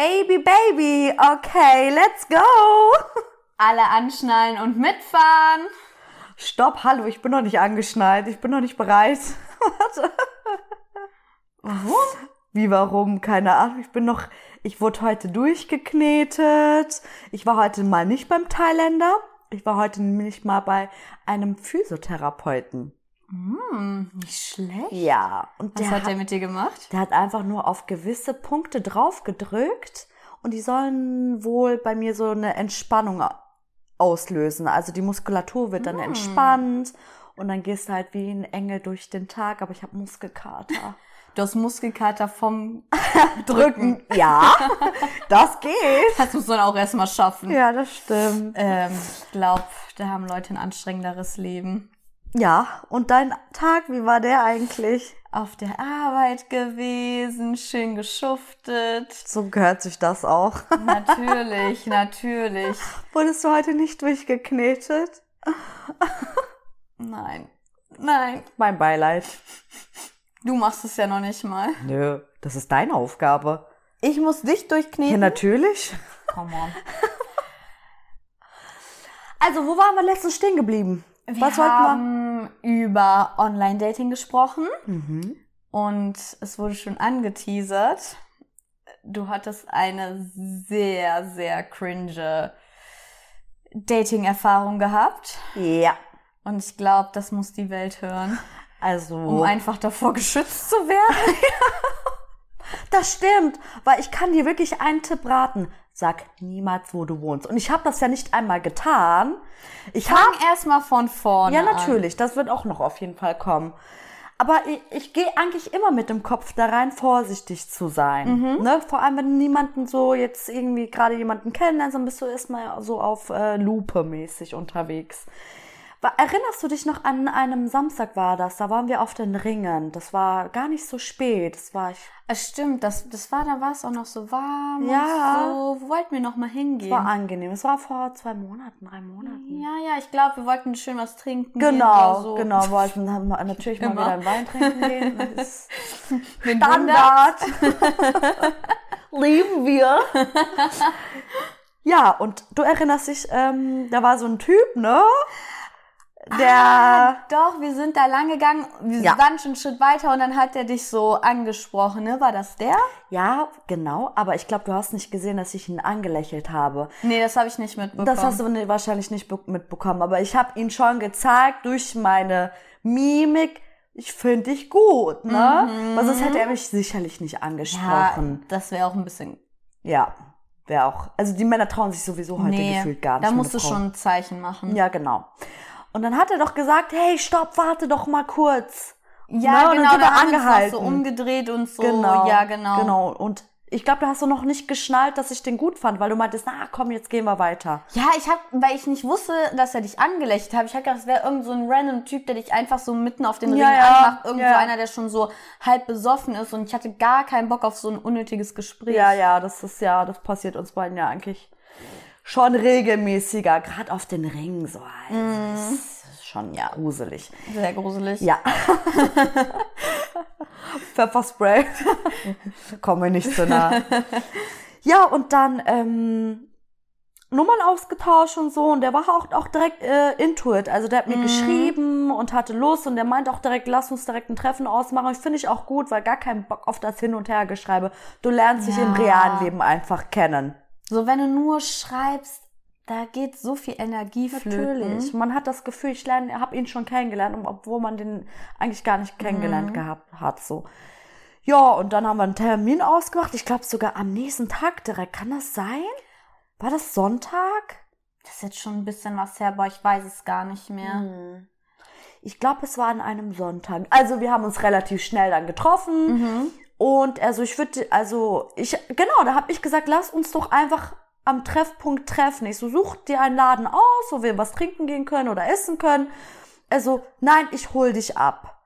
Baby, Baby, okay, let's go. Alle anschnallen und mitfahren. Stopp, hallo, ich bin noch nicht angeschnallt, ich bin noch nicht bereit. Warte. Warum? Wie, warum? Keine Ahnung, ich bin noch, ich wurde heute durchgeknetet. Ich war heute mal nicht beim Thailänder. Ich war heute nämlich mal bei einem Physiotherapeuten. Hm, nicht schlecht. Ja, und Was der hat der mit dir gemacht? Der hat einfach nur auf gewisse Punkte drauf gedrückt und die sollen wohl bei mir so eine Entspannung auslösen. Also die Muskulatur wird dann Hm. entspannt und dann gehst du halt wie ein Engel durch den Tag, aber ich habe Muskelkater. Du hast Muskelkater vom Drücken. Ja, das geht. Das muss man auch erstmal schaffen. Ja, das stimmt. Ähm, ich glaube, da haben Leute ein anstrengenderes Leben. Ja, und dein Tag, wie war der eigentlich? Auf der Arbeit gewesen, schön geschuftet. So gehört sich das auch. Natürlich, natürlich. Wurdest du heute nicht durchgeknetet? Nein, nein. Mein Beileid. Du machst es ja noch nicht mal. Nö, das ist deine Aufgabe. Ich muss dich Ja, durchkneten. natürlich. Come on. Also, wo waren wir letztens stehen geblieben? Wir Was haben über Online-Dating gesprochen wir? Mhm. und es wurde schon angeteasert. Du hattest eine sehr, sehr cringe Dating-Erfahrung gehabt. Ja. Und ich glaube, das muss die Welt hören, Also, um einfach davor geschützt zu werden. das stimmt, weil ich kann dir wirklich einen Tipp raten. Sag niemals, wo du wohnst. Und ich habe das ja nicht einmal getan. Ich habe Fang erstmal von vorne Ja, an. natürlich, das wird auch noch auf jeden Fall kommen. Aber ich, ich gehe eigentlich immer mit dem Kopf da rein, vorsichtig zu sein. Ne? Vor allem, wenn du niemanden so jetzt irgendwie gerade jemanden kennenlernst, dann bist du erstmal so auf äh, Lupe mäßig unterwegs. Erinnerst du dich noch an einem Samstag war das? Da waren wir auf den Ringen. Das war gar nicht so spät. Das war ich. Es stimmt, das, das war, da war es auch noch so warm Ja. so. Wo wollten wir noch mal hingehen? War angenehm. Es war vor zwei Monaten, drei Monaten. ja, ja, ich glaube, wir wollten schön was trinken. Genau, so. genau. Wollten wir natürlich mal wieder einen Wein trinken gehen. Das Standard. Lieben wir. ja, und du erinnerst dich, ähm, da war so ein Typ, ne? Der. Ah, doch, wir sind da lang gegangen. Wir Ja. waren schon einen Schritt weiter und dann hat er dich so angesprochen, ne? War das der? Ja, genau, aber ich glaube, du hast nicht gesehen, dass ich ihn angelächelt habe. Nee, das habe ich nicht mitbekommen. Das hast du wahrscheinlich nicht be- mitbekommen, aber ich habe ihn schon gezeigt durch meine Mimik. Ich finde dich gut, ne? Weil sonst hätte er mich sicherlich nicht ja, angesprochen. das wäre auch ein bisschen. Ja, wäre auch. Also die Männer trauen sich sowieso heute Nee, gefühlt gar nicht. da musst du schon ein Zeichen machen. Ja, genau. Und dann hat er doch gesagt, hey, stopp, warte doch mal kurz. Ja, Ne, und dann genau, sind wir angehalten. so umgedreht und so. Genau. Ja, genau. Genau. Und ich glaube, da hast du noch nicht geschnallt, dass ich den gut fand, weil du meintest, na komm, jetzt gehen wir weiter. Ja, ich hab, weil ich nicht wusste, dass er dich angelächelt hat. Ich hab gedacht, es wäre irgend so ein random Typ, der dich einfach so mitten auf den Ja, Ring ja, anmacht. Irgend ja. so einer, der schon so halb besoffen ist. Und ich hatte gar keinen Bock auf so ein unnötiges Gespräch. Ja, ja, das ist ja, das passiert uns beiden ja eigentlich schon regelmäßiger, gerade auf den Ringen so. Mhm. Das ist schon ja. gruselig. Sehr gruselig. Ja. Pfefferspray. Kommen wir nicht so nah. Ja, und dann ähm, Nummern ausgetauscht und so. Und der war auch, auch direkt äh, into it. Also der hat mir Mhm. geschrieben und hatte Lust. Und der meint auch direkt, lass uns direkt ein Treffen ausmachen. Ich finde ich auch gut, weil gar keinen Bock auf das Hin- und Hergeschreibe. Du lernst dich im Ja. realen Leben einfach kennen. So, wenn du nur schreibst, da geht so viel Energie flöten. Natürlich. Man hat das Gefühl, ich lerne, habe ihn schon kennengelernt, obwohl man den eigentlich gar nicht kennengelernt gehabt hat. So. Ja, und dann haben wir einen Termin ausgemacht. Ich glaube sogar am nächsten Tag direkt. Kann das sein? War das Sonntag? Das ist jetzt schon ein bisschen was her, aber ich weiß es gar nicht mehr. Hm. Ich glaube, es war an einem Sonntag. Also wir haben uns relativ schnell dann getroffen. Und also ich würde, also ich, genau, da habe ich gesagt, lass uns doch einfach am Treffpunkt treffen. Ich so, such dir einen Laden aus, wo wir was trinken gehen können oder essen können. Also, nein, ich hol dich ab.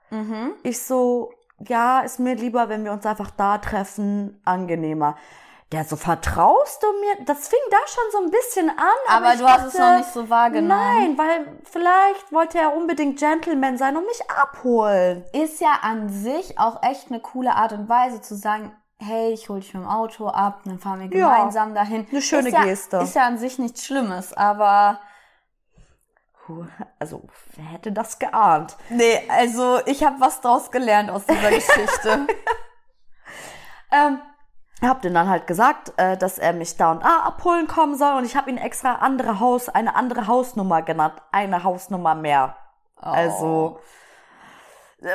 Ich so, ja, ist mir lieber, wenn wir uns einfach da treffen, angenehmer. Der so, vertraust du mir? Das fing da schon so ein bisschen an. Aber ich du hast es dachte, noch nicht so wahrgenommen. Nein, weil vielleicht wollte er unbedingt Gentleman sein und mich abholen. Ist ja an sich auch echt eine coole Art und Weise zu sagen, hey, ich hol dich mit dem Auto ab, dann fahren wir gemeinsam dahin. Eine schöne ist ja, Geste. Ist ja an sich nichts Schlimmes, aber Also, wer hätte das geahnt? nee, also ich habe was draus gelernt aus dieser Geschichte. Ähm, hab den dann halt gesagt, äh, dass er mich da und da abholen kommen soll und ich habe ihn extra andere Haus, eine andere Hausnummer genannt, eine Hausnummer mehr. Also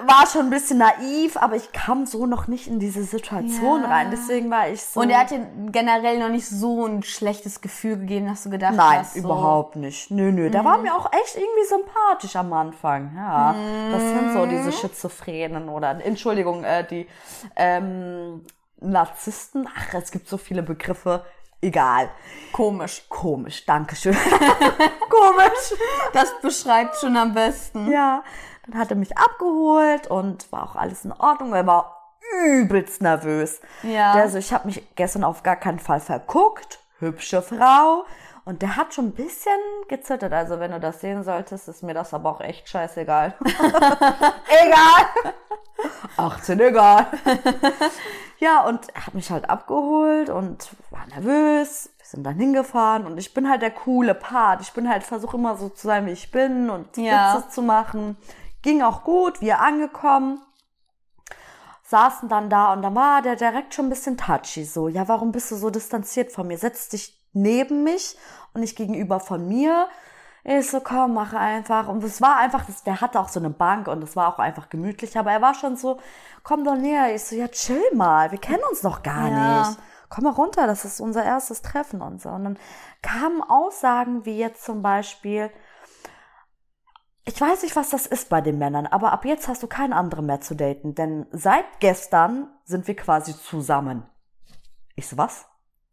war schon ein bisschen naiv, aber ich kam so noch nicht in diese Situation Ja. rein. Deswegen war ich so. Und er hat dir generell noch nicht so ein schlechtes Gefühl gegeben, dass du gedacht Nein, hast, so, überhaupt nicht. Nö, nö. Der war mir auch echt irgendwie sympathisch am Anfang. Ja, das sind so diese Schizophrenen oder, Entschuldigung, äh, die ähm, Narzissten. Ach, es gibt so viele Begriffe. Egal. komisch. Komisch, Dankeschön. Komisch. Das beschreibt schon am besten. Ja, dann hat er mich abgeholt und war auch alles in Ordnung. Er war übelst nervös. Ja. Der so, ich habe mich gestern auf gar keinen Fall verguckt. Hübsche Frau. Und der hat schon ein bisschen gezittert. Also wenn du das sehen solltest, ist mir das aber auch echt scheißegal. egal. 18 egal. ja, und er hat mich halt abgeholt und war nervös. Wir sind dann hingefahren und ich bin halt der coole Part. Ich bin halt, versuche immer so zu sein, wie ich bin und Ja. Witze zu machen. Ging auch gut, wir angekommen saßen dann da und da war der direkt schon ein bisschen touchy. So, ja, warum bist du so distanziert von mir? Setz dich neben mich und nicht gegenüber von mir. Ich so, komm, mach einfach. Und es war einfach, das, der hatte auch so eine Bank und es war auch einfach gemütlich, aber er war schon so, komm doch näher. Ich so, ja, chill mal, wir kennen uns noch gar Ja. nicht. Komm mal runter, das ist unser erstes Treffen und so. Und dann kamen Aussagen wie jetzt zum Beispiel, ich weiß nicht, was das ist bei den Männern, aber ab jetzt hast du keinen anderen mehr zu daten, denn seit gestern sind wir quasi zusammen. Ich so, was?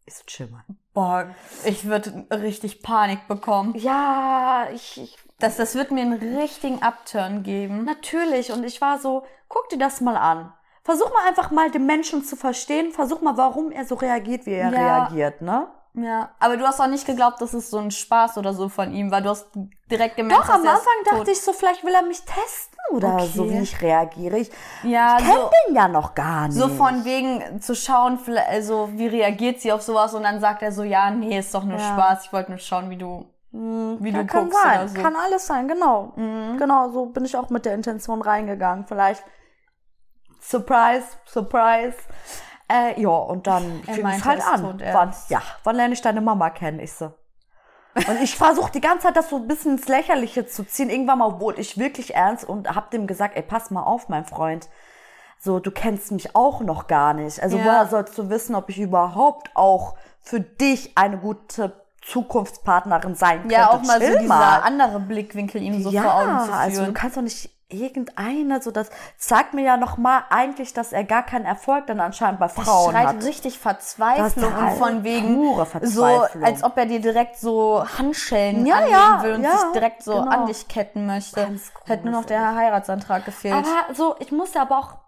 Ich so, chill mal. Boah, ich würde richtig Panik bekommen. Ja, ich, ich, Das, das wird mir einen richtigen Upturn geben. natürlich. Und ich war so, guck dir das mal an. Versuch mal einfach mal den Menschen zu verstehen. Versuch mal, warum er so reagiert, wie er Ja. reagiert, ne? Ja, aber du hast auch nicht geglaubt, dass es so ein Spaß oder so von ihm war. Du hast direkt gemerkt, Doch, am dass er Anfang ist tot. dachte ich so, vielleicht will er mich testen oder Okay. so, wie ich reagiere. Ich, ja, ich kenne so, den ja noch gar nicht. so von wegen zu schauen, also wie reagiert sie auf sowas und dann sagt er so, ja, nee, ist doch nur Ja. Spaß. Ich wollte nur schauen, wie du, wie Ja, du kann guckst sein. oder so. Mhm. Kann alles sein, genau. Genau, so bin ich auch mit der Intention reingegangen. Vielleicht Surprise, Surprise. Äh, ja, und dann Er fing es halt an. Wann, ja, wann lerne ich deine Mama kennen? Ich so. Und ich versuche die ganze Zeit das so ein bisschen ins Lächerliche zu ziehen. Irgendwann mal wurde ich wirklich ernst und hab dem gesagt, ey, pass mal auf, mein Freund. So, du kennst mich auch noch gar nicht. Also Ja. woher sollst du wissen, ob ich überhaupt auch für dich eine gute Zukunftspartnerin sein könnte? Ja, auch mal so Chill dieser andere Blickwinkel ihm so ja, vor Augen zu also du führen. kannst doch nicht irgendeine, so das sagt mir ja noch mal eigentlich, dass er gar keinen Erfolg dann anscheinend bei das Frauen schreit hat. richtig Verzweiflung Das und ist von halt wegen so, als ob er dir direkt so Handschellen Ja, anlegen ja, will und ja, sich direkt so genau. an dich ketten möchte. Hätte nur noch der Heiratsantrag gefehlt. aber so, ich musste aber auch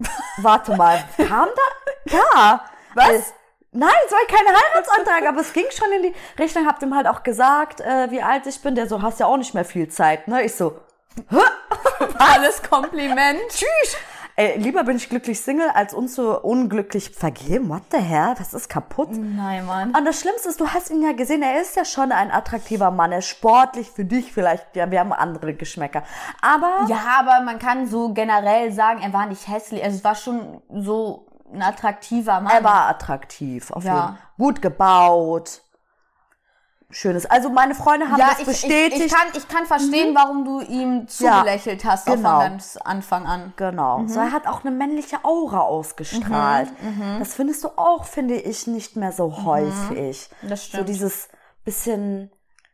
Warte mal, kam da? Ja. Was? Nein, es war kein Heiratsantrag, aber es ging schon in die Richtung. Hab dem halt auch gesagt, äh, wie alt ich bin. Der so, hast ja auch nicht mehr viel Zeit, ne? Ich so, Alles Kompliment. Tschüss. Ey, lieber bin ich glücklich Single, als uns so unglücklich vergeben. What the hell? Das ist kaputt. Nein, Mann. Und das Schlimmste ist, du hast ihn ja gesehen, er ist ja schon ein attraktiver Mann. Er ist sportlich für dich vielleicht. Ja, wir haben andere Geschmäcker. Aber Ja, aber man kann so generell sagen, er war nicht hässlich. Also es war schon so ein attraktiver Mann. er war attraktiv. Auf Ja. jeden Fall. Gut gebaut. Schönes. Also meine Freunde haben ja, das ich, bestätigt. Ich, ich, kann, ich kann verstehen, warum du ihm zugelächelt hast, genau. von ganz Anfang an. Genau. So, er hat auch eine männliche Aura ausgestrahlt. Mhm, Das findest du auch, finde ich, nicht mehr so häufig. Das So stimmt. dieses bisschen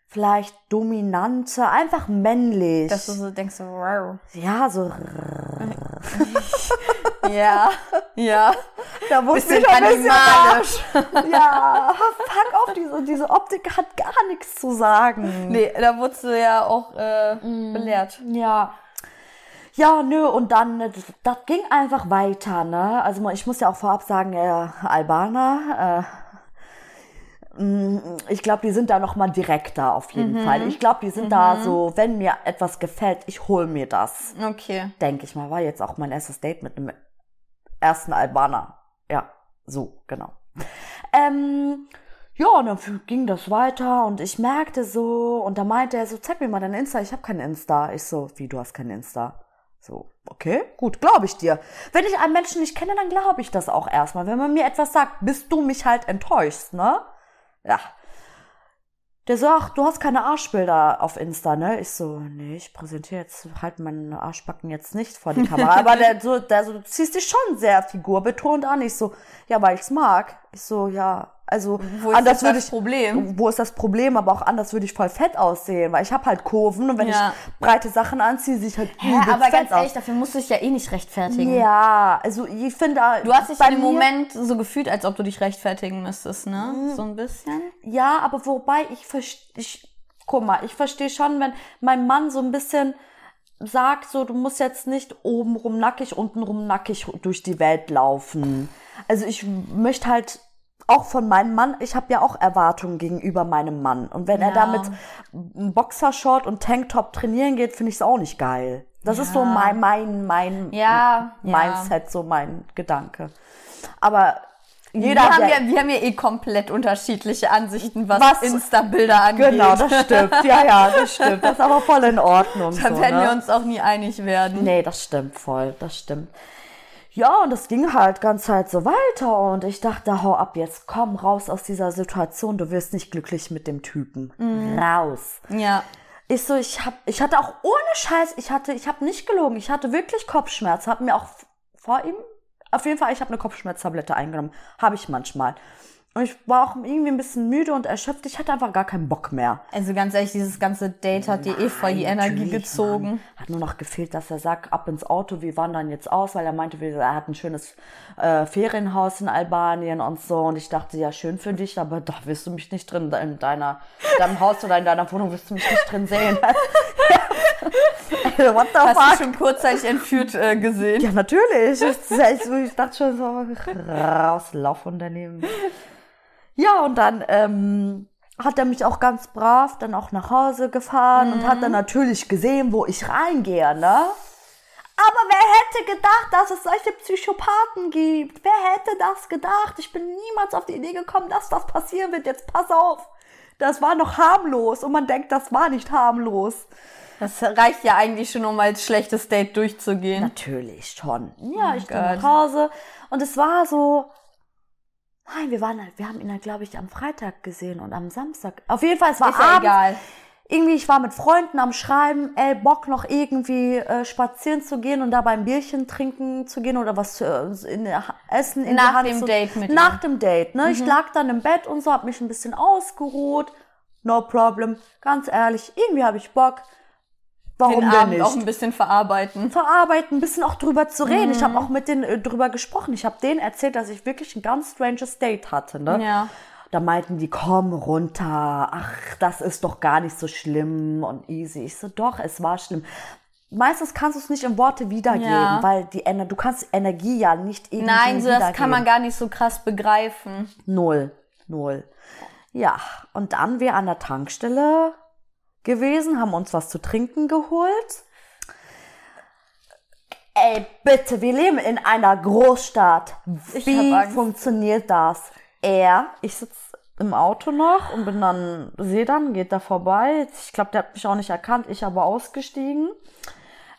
vielleicht dominante, einfach männlich. Dass du so denkst, so, wow. ja, so. Ja, ja. Da wurde Bisschen mir ein bisschen animalisch. Ja, fuck auf, diese, diese Optik hat gar nichts zu sagen. Nee, da wurdest du ja auch äh, belehrt. Ja. Ja, nö, und dann, das, das ging einfach weiter, ne? Also ich muss ja auch vorab sagen, äh, Albaner, äh, mh, ich glaube, die sind da noch mal direkter auf jeden Fall. Ich glaube, die sind da so, wenn mir etwas gefällt, ich hol mir das. Okay. Denke ich mal. War jetzt auch mein erstes Date mit einem ersten Albaner. Ja, so, genau. Ähm, ja, und dann ging das weiter und ich merkte so, und da meinte er so, zeig mir mal dein Insta, ich habe kein Insta. Ich so, wie, du hast kein Insta? So, okay, gut, glaube ich dir. Wenn ich einen Menschen nicht kenne, dann glaube ich das auch erstmal. Wenn man mir etwas sagt, bist du mich halt enttäuscht, ne? Ja. Der sagt, du hast keine Arschbilder auf Insta, ne? Ich so, nee, ich präsentiere jetzt halt meine Arschbacken jetzt nicht vor die Kamera. Aber der so, der so, du ziehst dich schon sehr figurbetont an. Ich so, ja, weil ich's mag. Ich so, ja, also Wo ist anders das würde ich, Problem? Wo ist das Problem? Aber auch anders würde ich voll fett aussehen, weil ich habe halt Kurven und wenn Ja. ich breite Sachen anziehe, sehe ich halt Ja, übelst aber fett ganz aus. ehrlich, dafür musst du dich ja eh nicht rechtfertigen. Ja, also ich finde, Du hast dich bei mir- Moment so gefühlt, als ob du dich rechtfertigen müsstest, ne? So ein bisschen. Ja, aber wobei ich verstehe, ich, guck mal, ich verstehe schon, wenn mein Mann so ein bisschen sagt, so, du musst jetzt nicht obenrum nackig, untenrum nackig durch die Welt laufen. Also ich möchte halt auch von meinem Mann, ich habe ja auch Erwartungen gegenüber meinem Mann. Und wenn er Ja. da mit Boxershort und Tanktop trainieren geht, finde ich es auch nicht geil. Das ist so Ja. mein, mein, mein Ja, ja. Mindset, so mein Gedanke. Aber jeder wir, haben ja, ja, wir haben ja eh komplett unterschiedliche Ansichten, was, Was- Insta-Bilder angeht. Genau, das stimmt. Ja, ja, das stimmt. Das ist aber voll in Ordnung. Da so, werden ne? wir uns auch nie einig werden. Nee, das stimmt voll. Das stimmt. Ja, und das ging halt ganz Zeit so weiter und ich dachte, hau ab jetzt, komm raus aus dieser Situation, du wirst nicht glücklich mit dem Typen. Raus. Ja. Ich so, ich hab, ich hatte auch ohne Scheiß, ich hatte, ich habe nicht gelogen, ich hatte wirklich Kopfschmerzen, habe mir auch vor ihm, auf jeden Fall, ich habe eine Kopfschmerztablette eingenommen, habe ich manchmal. Und ich war auch irgendwie ein bisschen müde und erschöpft, ich hatte einfach gar keinen Bock mehr. Also ganz ehrlich, dieses ganze Date hat dir eh voll die Energie gezogen. Mann. Hat nur noch gefehlt, dass er sagt, ab ins Auto, wir wandern jetzt aus, weil er meinte, er hat ein schönes äh, Ferienhaus in Albanien und so. Und ich dachte, ja, schön für dich, aber da wirst du mich nicht drin, in deiner, in deinem Haus oder in deiner Wohnung wirst du mich nicht drin sehen. What the Hast fuck? du schon kurzzeitig entführt äh, gesehen? Ja, natürlich. So, Ich dachte schon so, raus, lauf daneben. Ja, und dann ähm, hat er mich auch ganz brav dann auch nach Hause gefahren und hat dann natürlich gesehen, wo ich reingehe, ne? Aber wer hätte gedacht, dass es solche Psychopathen gibt? Wer hätte das gedacht? Ich bin niemals auf die Idee gekommen, dass das passieren wird. Jetzt pass auf. Das war noch harmlos und man denkt, das war nicht harmlos. Das reicht ja eigentlich schon, um als schlechtes Date durchzugehen. Natürlich schon. Ja, Oh ich bin Gott. nach Hause und es war so. Nein, wir waren, halt- wir haben ihn halt, glaube ich, am Freitag gesehen und am Samstag. Auf jeden Fall, es war Ist ja abends. egal. Irgendwie, ich war mit Freunden am Schreiben, ey, Bock noch irgendwie äh, spazieren zu gehen und dabei ein Bierchen trinken zu gehen oder was äh, in der, Ha- essen in Nach die Hand dem zu, Date mit Nach ihm. dem Date, ne? Ich lag dann im Bett und so, hab mich ein bisschen ausgeruht. No problem. Ganz ehrlich, irgendwie habe ich Bock. Warum Den Abend nicht? auch ein bisschen verarbeiten. verarbeiten, ein bisschen auch drüber zu reden. Ich Mhm. habe auch mit denen äh, drüber gesprochen. Ich habe denen erzählt, dass ich wirklich ein ganz stranges Date hatte. Ne? Ja. Da meinten die, komm runter. Ach, das ist doch gar nicht so schlimm und easy. Ich so, doch, es war schlimm. Meistens kannst du es nicht in Worte wiedergeben, Ja. weil die Ener du kannst Energie ja nicht irgendwie Nein, so das kann man gar nicht so krass begreifen. Null. Null. Ja, und dann wir an der Tankstelle gewesen, haben uns was zu trinken geholt. Ey, bitte, wir leben in einer Großstadt. Wie funktioniert das? Er, ich sitze im Auto noch und bin dann, sehe dann, geht da vorbei. Ich glaube, der hat mich auch nicht erkannt, ich aber ausgestiegen.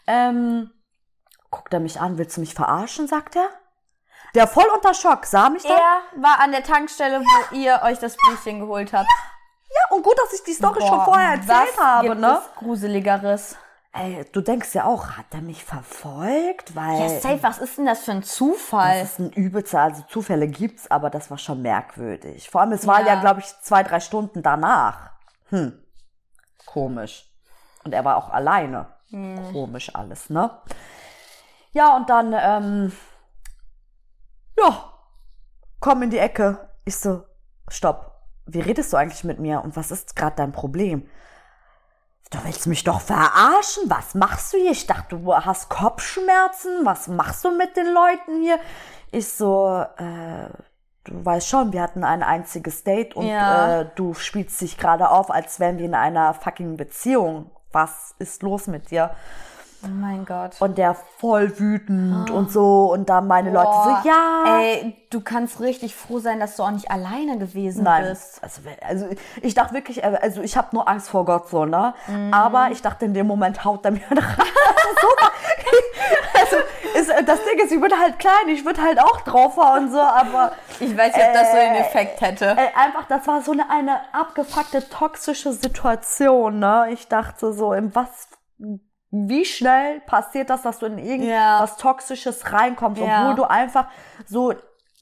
Ähm, guckt er mich an, willst du mich verarschen, sagt er. Der voll unter Schock, sah mich dann. Er war an der Tankstelle, wo ihr euch das Bierchen geholt habt. Ja, und gut, dass ich die Story schon Boah, vorher erzählt habe, gibt ne? es Gruseligeres. Ey, du denkst ja auch, hat er mich verfolgt? Weil Ja, safe, was ist denn das für ein das Zufall? ist ein übelster, also Zufälle gibt's, aber das war schon merkwürdig. Vor allem, es war Ja. ja, glaube ich, zwei, drei Stunden danach. Hm, komisch. Und er war auch alleine. Hm. Komisch alles, ne? Ja, und dann, ähm, ja, komm in die Ecke. Ich so, stopp. Wie redest du eigentlich mit mir und was ist gerade dein Problem? Du willst mich doch verarschen? Was machst du hier? Ich dachte, du hast Kopfschmerzen. Was machst du mit den Leuten hier? Ich so, äh, du weißt schon, wir hatten ein einziges Date und Ja. äh, du spielst dich gerade auf, als wären wir in einer fucking Beziehung. Was ist los mit dir? Oh mein Gott. Und der voll wütend und so. Und dann meine Leute Boah, so, ja. Ey, du kannst richtig froh sein, dass du auch nicht alleine gewesen Nein, bist. also, also ich dachte wirklich, äh, also ich habe nur Angst vor Gott so, ne? Mhm. Aber ich dachte in dem Moment haut er mir so, also ist, äh, das Ding ist, ich bin halt klein, ich würde halt auch drauf hauen so, aber Ich weiß nicht, ob das so den Effekt hätte. äh, einfach, das war so eine, eine abgefuckte toxische Situation, ne? Ich dachte so, in was, wie schnell passiert das, dass du in irgendwas Ja. Toxisches reinkommst, Ja. obwohl du einfach so,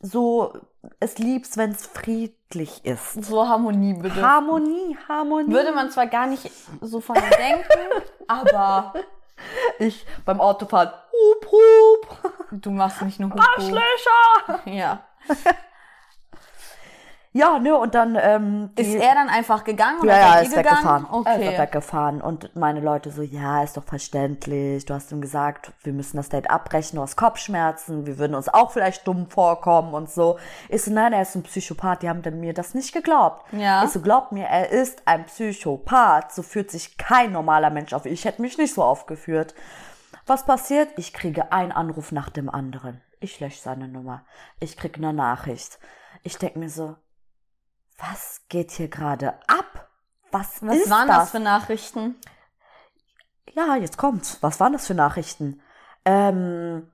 so es liebst, wenn es friedlich ist. So Harmonie bitte. Harmonie, Harmonie. Würde man zwar gar nicht so von denken, aber ich beim Autofahren, hup, hup, du machst nicht nur Hupu. Arschlöcher. Ja. Ja, ne, und dann, ähm, Ist die- er dann einfach gegangen oder Ja, ja, seid ist gegangen? weggefahren. Er Okay. ist weggefahren. Und meine Leute so, ja, ist doch verständlich. Du hast ihm gesagt, wir müssen das Date abbrechen, du hast Kopfschmerzen, wir würden uns auch vielleicht dumm vorkommen und so. Ich so, nein, er ist ein Psychopath, die haben mir das nicht geglaubt. Ja. Ich so, glaub mir, er ist ein Psychopath. So führt sich kein normaler Mensch auf. Ich hätte mich nicht so aufgeführt. Was passiert? Ich kriege einen Anruf nach dem anderen. Ich lösche seine Nummer. Ich kriege eine Nachricht. Ich denke mir so, was geht hier gerade ab? Was, Was ist waren das? das für Nachrichten? Ja, jetzt kommt's. Was waren das für Nachrichten? Ähm,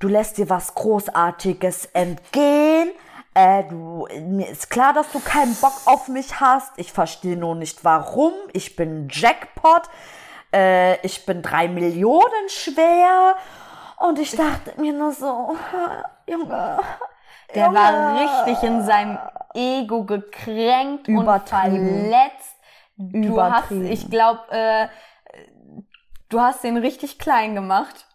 du lässt dir was Großartiges entgehen. Äh, du, mir ist klar, dass du keinen Bock auf mich hast. Ich verstehe nur nicht warum. Ich bin Jackpot. Äh, ich bin drei Millionen schwer. Und ich dachte mir nur so, Junge. Der Junge. war richtig in seinem Ego gekränkt und verletzt. Du hast, ich glaube, äh, du hast den richtig klein gemacht.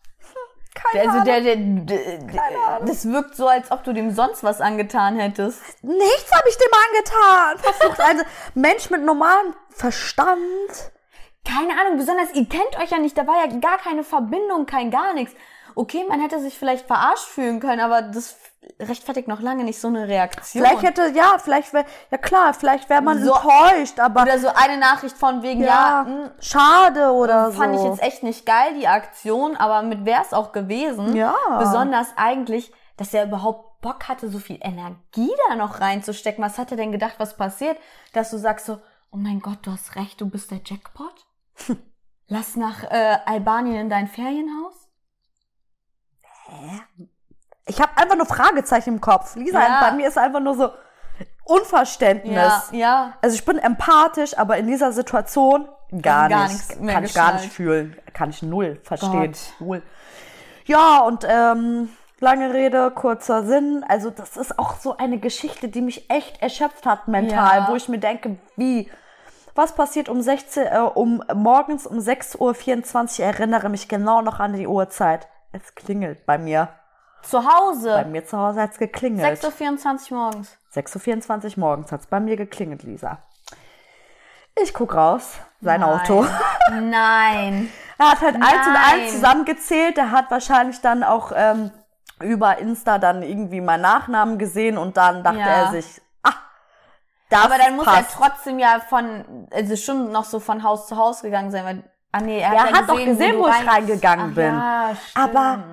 Keine Also Ahnung. der, der, der, der das wirkt so, als ob du dem sonst was angetan hättest. Nichts habe ich dem angetan. Versucht ein Mensch mit normalem Verstand. Keine Ahnung, besonders ihr kennt euch ja nicht, da war ja gar keine Verbindung, kein gar nichts. Okay, man hätte sich vielleicht verarscht fühlen können, aber das rechtfertigt noch lange nicht so eine Reaktion. Vielleicht hätte, ja, vielleicht wäre, ja klar, vielleicht wäre man So- enttäuscht, aber Oder so eine Nachricht von wegen, ja, ja, mh, schade oder so. fand ich jetzt echt nicht geil, die Aktion, aber mit wäre es auch gewesen. Ja. Besonders eigentlich, dass er überhaupt Bock hatte, so viel Energie da noch reinzustecken. Was hat er denn gedacht, was passiert? Dass du sagst so, oh mein Gott, du hast recht, du bist der Jackpot? Lass nach äh, Albanien in dein Ferienhaus? Ich habe einfach nur Fragezeichen im Kopf. Lisa, Ja. bei mir ist einfach nur so Unverständnis. Ja, ja. Also ich bin empathisch, aber in dieser Situation gar, gar nicht. nichts Kann ich gar geschnallt. nicht fühlen. Kann ich null verstehen. Gott. Null. Ja, und ähm, lange Rede, kurzer Sinn. Also das ist auch so eine Geschichte, die mich echt erschöpft hat mental, Ja. wo ich mir denke, wie... Was passiert um 16, äh, um morgens um 6.24 Uhr? Erinnere mich genau noch an die Uhrzeit. Es klingelt bei mir. Zu Hause. Bei mir zu Hause hat's geklingelt. 6.24 Uhr morgens. 6.24 Uhr morgens hat's bei mir geklingelt, Lisa. Ich guck raus, sein Nein. Auto. Nein. Er hat halt eins und eins zusammengezählt. Er hat wahrscheinlich dann auch ähm, über Insta dann irgendwie meinen Nachnamen gesehen und dann dachte Ja. er sich, ah, das Aber dann muss passt. er trotzdem ja von, also schon noch so von Haus zu Haus gegangen sein, weil, ah nee, er Er hat, ja hat doch gesehen, du wo ich rein- reingegangen Ach bin. Ja, Aber.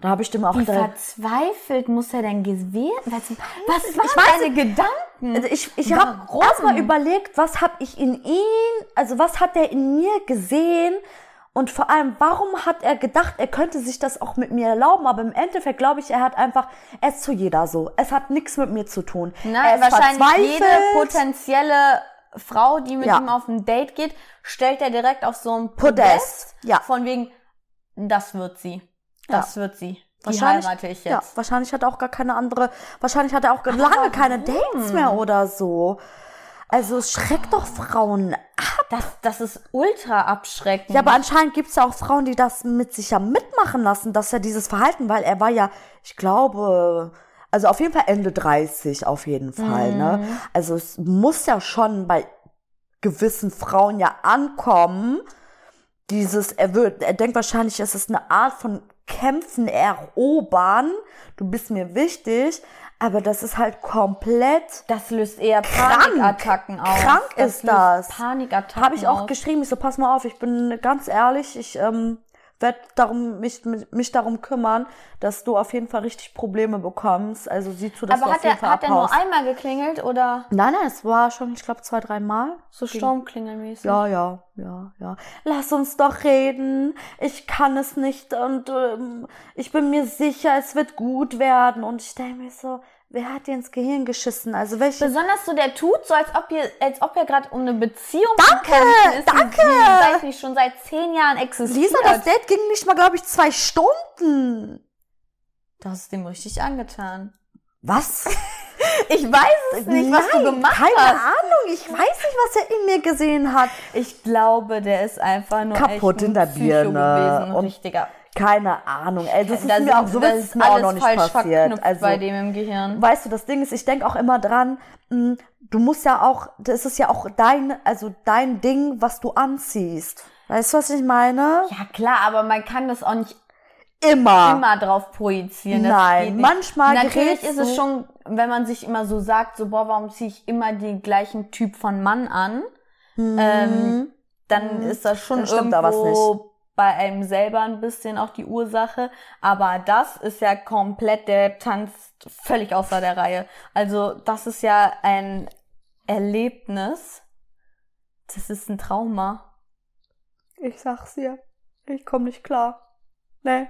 Da habe ich dem auch Wie verzweifelt muss er denn gewesen Was, was waren ich weiß deine Gedanken? Also ich, ich habe erstmal überlegt, was habe ich in ihn, also was hat er in mir gesehen und vor allem, warum hat er gedacht, er könnte sich das auch mit mir erlauben, aber im Endeffekt glaube ich, er hat einfach, er ist zu jeder so. Es hat nichts mit mir zu tun. Nein, wahrscheinlich jede potenzielle Frau, die mit Ja. ihm auf ein Date geht, stellt er direkt auf so ein Podest, Podest. ja. Von wegen, das wird sie. Das wird sie. Wahrscheinlich, heirate ich ja, jetzt. wahrscheinlich hat er auch gar keine andere, wahrscheinlich hat er auch lange keine Dates mehr oder so. Also es schreckt doch Frauen ab. Das, das ist ultra abschreckend. Ja, aber anscheinend gibt's ja auch Frauen, die das mit sich ja mitmachen lassen, dass er dieses Verhalten, weil er war ja, ich glaube, also auf jeden Fall Ende 30 auf jeden Fall, ne? Also es muss ja schon bei gewissen Frauen ja ankommen, dieses, er wird, er denkt wahrscheinlich, es ist eine Art von Kämpfen, erobern, du bist mir wichtig, aber das ist halt komplett Das löst eher Krank. Panikattacken aus. Krank ist löst das. Panikattacken Habe ich auch aus. geschrieben. Ich so, pass mal auf, ich bin ganz ehrlich, ich ähm, werde darum, mich, mich darum kümmern, dass du auf jeden Fall richtig Probleme bekommst. Also sieh zu, dass Aber du hat auf jeden er, Fall hat er nur abhaust. einmal geklingelt oder Nein, nein, es war schon, ich glaube, zwei, drei Mal. so Sturmklingelmäßig? Ja, ja, ja, ja. Lass uns doch reden. Ich kann es nicht und ähm, ich bin mir sicher, es wird gut werden. Und ich denke mir so, wer hat dir ins Gehirn geschissen? Also welche Besonders so, der tut so, als ob ihr, als ob er gerade um eine Beziehung Danke, ist, danke. die, weiß nicht, schon seit zehn Jahren existiert. Lisa, das Date ging nicht mal, glaube ich, zwei Stunden. Du hast dem richtig angetan. Was? Ich weiß es nicht, was du Nein, gemacht keine hast. Ahnung. Ich weiß nicht, was er in mir gesehen hat. Ich glaube, der ist einfach nur Kaputt echt ein in der Psycho Birne gewesen, und richtiger. Keine Ahnung. Ey, das ist Da mir auch so da ist mir auch noch nicht falsch passiert. Also bei dem im Gehirn. Weißt du, das Ding ist, ich denke auch immer dran, mh, du musst ja auch, das ist ja auch dein, also dein Ding, was du anziehst. Weißt du, was ich meine? Ja klar, aber man kann das auch nicht Immer. immer drauf projizieren. Das Nein, manchmal Natürlich ist es schon, wenn man sich immer so sagt, so boah, warum ziehe ich immer den gleichen Typ von Mann an, ähm, dann ist das schon Dann stimmt da was irgendwo bei einem selber ein bisschen auch die Ursache. Aber das ist ja komplett, der tanzt völlig außer der Reihe. Also das ist ja ein Erlebnis. Das ist ein Trauma. Ich sag's dir. Ich komme nicht klar. Nee.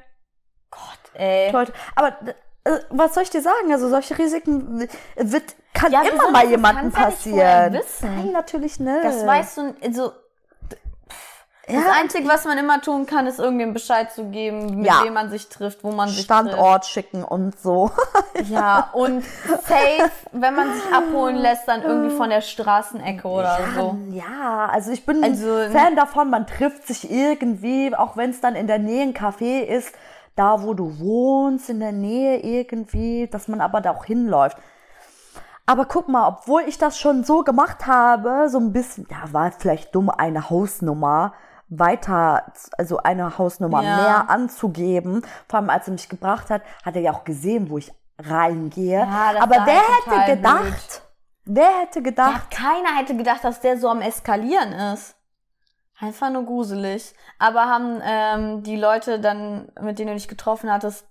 Gott, ey. Leute. Aber äh, was soll ich dir sagen? Also solche Risiken äh, wird, kann Ja, immer mal jemandem ja passieren. wissen. Nein, natürlich nicht. Das weißt du, also ja, Das Einzige, was man immer tun kann, ist irgendwem Bescheid zu geben, mit Ja. wem man sich trifft, wo man sich Standort schicken und so. trifft. Ja, und safe, wenn man sich abholen lässt, dann irgendwie von der Straßenecke oder so. Ja, also ich bin Also- Fan davon, man trifft sich irgendwie, auch wenn es dann in der Nähe ein Café ist, da wo du wohnst, in der Nähe irgendwie, dass man aber da auch hinläuft. Aber guck mal, obwohl ich das schon so gemacht habe, so ein bisschen, ja, war vielleicht dumm, eine Hausnummer weiter, also eine Hausnummer Ja. mehr anzugeben. Vor allem, als er mich gebracht hat, hat er ja auch gesehen, wo ich reingehe. Ja, Aber wer hätte gedacht, wer hätte gedacht, Ja, keiner hätte gedacht, dass der so am Eskalieren ist. Einfach nur gruselig. Aber haben ähm, die Leute dann, mit denen du dich getroffen hattest,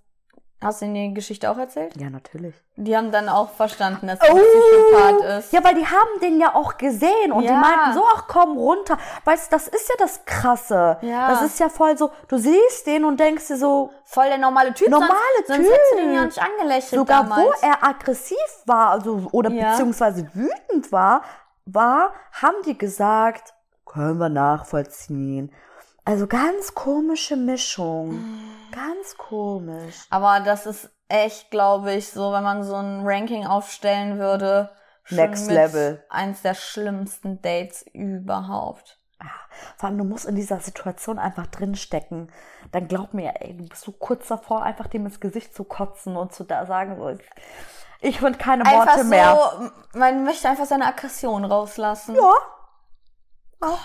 hast du ihnen die Geschichte auch erzählt? ja, natürlich. Die haben dann auch verstanden, dass er ein Psychopath ist. Ja, weil die haben den ja auch gesehen und die Ja. meinten so, ach komm runter. Weißt du, das ist ja das Krasse. Ja. Das ist ja voll so, du siehst den und denkst dir so, Voll der normale Typ. Normale sonst, Sonst Typ. hättest du den ja nicht angelächelt sogar damals. wo er aggressiv war, also oder Ja. beziehungsweise wütend war, war, haben die gesagt, können wir nachvollziehen. Also ganz komische Mischung. Ganz komisch. Aber das ist echt, glaube ich, so, wenn man so ein Ranking aufstellen würde. Next Level. Eins der schlimmsten Dates überhaupt. Vor allem, du musst in dieser Situation einfach drinstecken. Dann glaub mir, ey, du bist so kurz davor, einfach dem ins Gesicht zu kotzen und zu da sagen, so, ich finde keine Worte Einfach mehr. so, man möchte einfach seine Aggression rauslassen. Ja.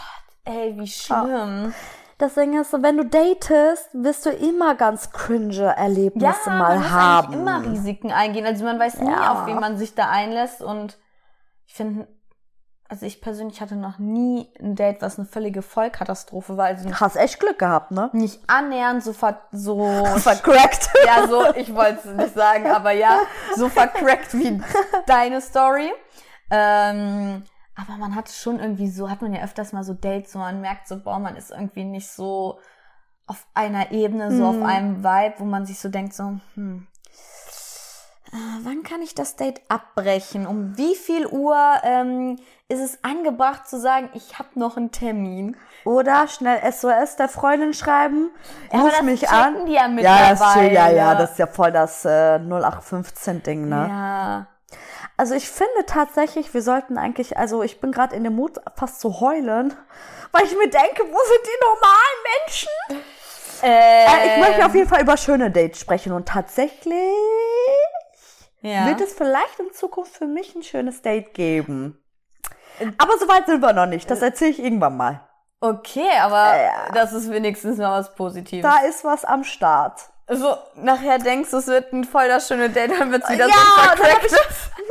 Ey, wie schlimm. Deswegen ist so, wenn du datest, wirst du immer ganz cringe Ja, Erlebnisse man mal muss haben. eigentlich immer Risiken eingehen. Also man weiß nie, Ja. auf wen man sich da einlässt. Und ich finde, also ich persönlich hatte noch nie ein Date, was eine völlige Vollkatastrophe war. Also Hast echt Glück gehabt, ne? nicht annähernd so ver so Vercrackt. ja so ich wollte es nicht sagen aber ja so vercrackt wie deine Story ähm, aber man hat schon irgendwie so hat man ja öfters mal so Dates wo man merkt so boah man ist irgendwie nicht so auf einer Ebene so Hm. auf einem Vibe wo man sich so denkt so hm äh, wann kann ich das Date abbrechen um wie viel Uhr ähm, ist es angebracht zu sagen ich habe noch einen Termin Oder schnell SOS der Freundin schreiben. aber Ruf mich an. die ja ja, das, ja, ja, das ist ja voll das äh, 0815-Ding, ne? ja Also ich finde tatsächlich, wir sollten eigentlich, also ich bin gerade in dem Mut, fast zu heulen, weil ich mir denke, wo sind die normalen Menschen? Äh, ich möchte auf jeden Fall über schöne Dates sprechen und tatsächlich ja. wird es vielleicht in Zukunft für mich ein schönes Date geben. Aber so weit sind wir noch nicht. Das erzähle ich irgendwann mal. Okay, aber Ja. das ist wenigstens mal was Positives. Da ist was am Start. So nachher denkst, es wird ein voll das schöne Date, dann wird's wieder Ja, so ich-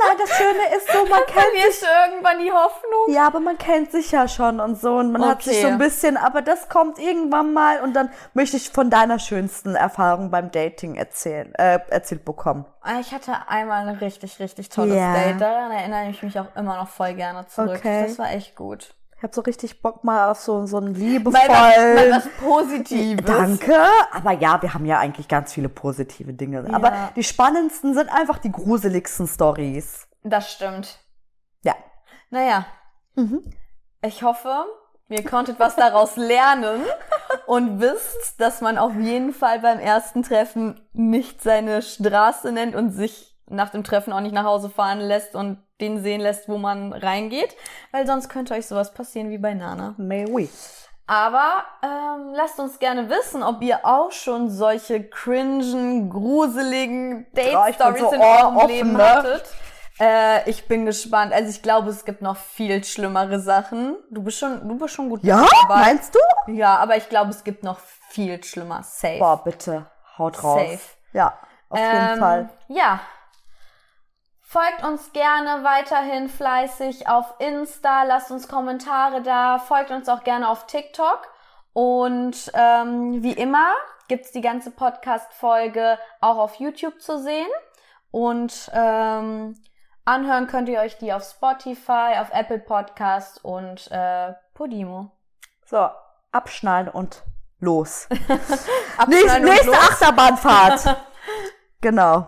Nein, das Schöne ist so, man kennt Verlierst du irgendwann die Hoffnung? Ja, aber man kennt sich ja schon und so und man hat sich Okay. so ein bisschen, aber das kommt irgendwann mal und dann möchte ich von deiner schönsten Erfahrung beim Dating erzählen, äh, erzählt bekommen. Ah, Ich hatte einmal ein richtig, richtig tolles Ja. Date. Daran erinnere ich mich auch immer noch voll gerne zurück. Okay. Das war echt gut. Ich habe so richtig Bock mal auf so, so einen Mal liebevollen. was, mal was Positives. Danke, aber ja, wir haben ja eigentlich ganz viele positive Dinge. Aber die spannendsten sind einfach die gruseligsten Stories. Das stimmt. Ja. Naja, Mhm. ich hoffe, ihr konntet was daraus lernen und wisst, dass man auf jeden Fall beim ersten Treffen nicht seine Straße nennt und sich nach dem Treffen auch nicht nach Hause fahren lässt und den sehen lässt, wo man reingeht, weil sonst könnte euch sowas passieren wie bei Nana. May we. Aber ähm, lasst uns gerne wissen, ob ihr auch schon solche cringen, gruseligen Ja, Date-Stories so in eurem offen, Leben ne? hattet. Äh, ich bin gespannt. Also ich glaube, es gibt noch viel schlimmere Sachen. Du bist schon, du bist schon gut Ja, dabei. meinst du? Ja, aber ich glaube, es gibt noch viel schlimmer. Safe. Boah, bitte, haut raus. Safe. Ja, auf jeden Ähm, Fall. Ja. Folgt uns gerne weiterhin fleißig auf Insta, lasst uns Kommentare da, folgt uns auch gerne auf TikTok. Und ähm, wie immer gibt's die ganze Podcast-Folge auch auf YouTube zu sehen. Und ähm, anhören könnt ihr euch die auf Spotify, auf Apple Podcast und äh, Podimo. So, abschnallen und los. Abschneiden Nächste, und nächste los. Achterbahnfahrt. genau.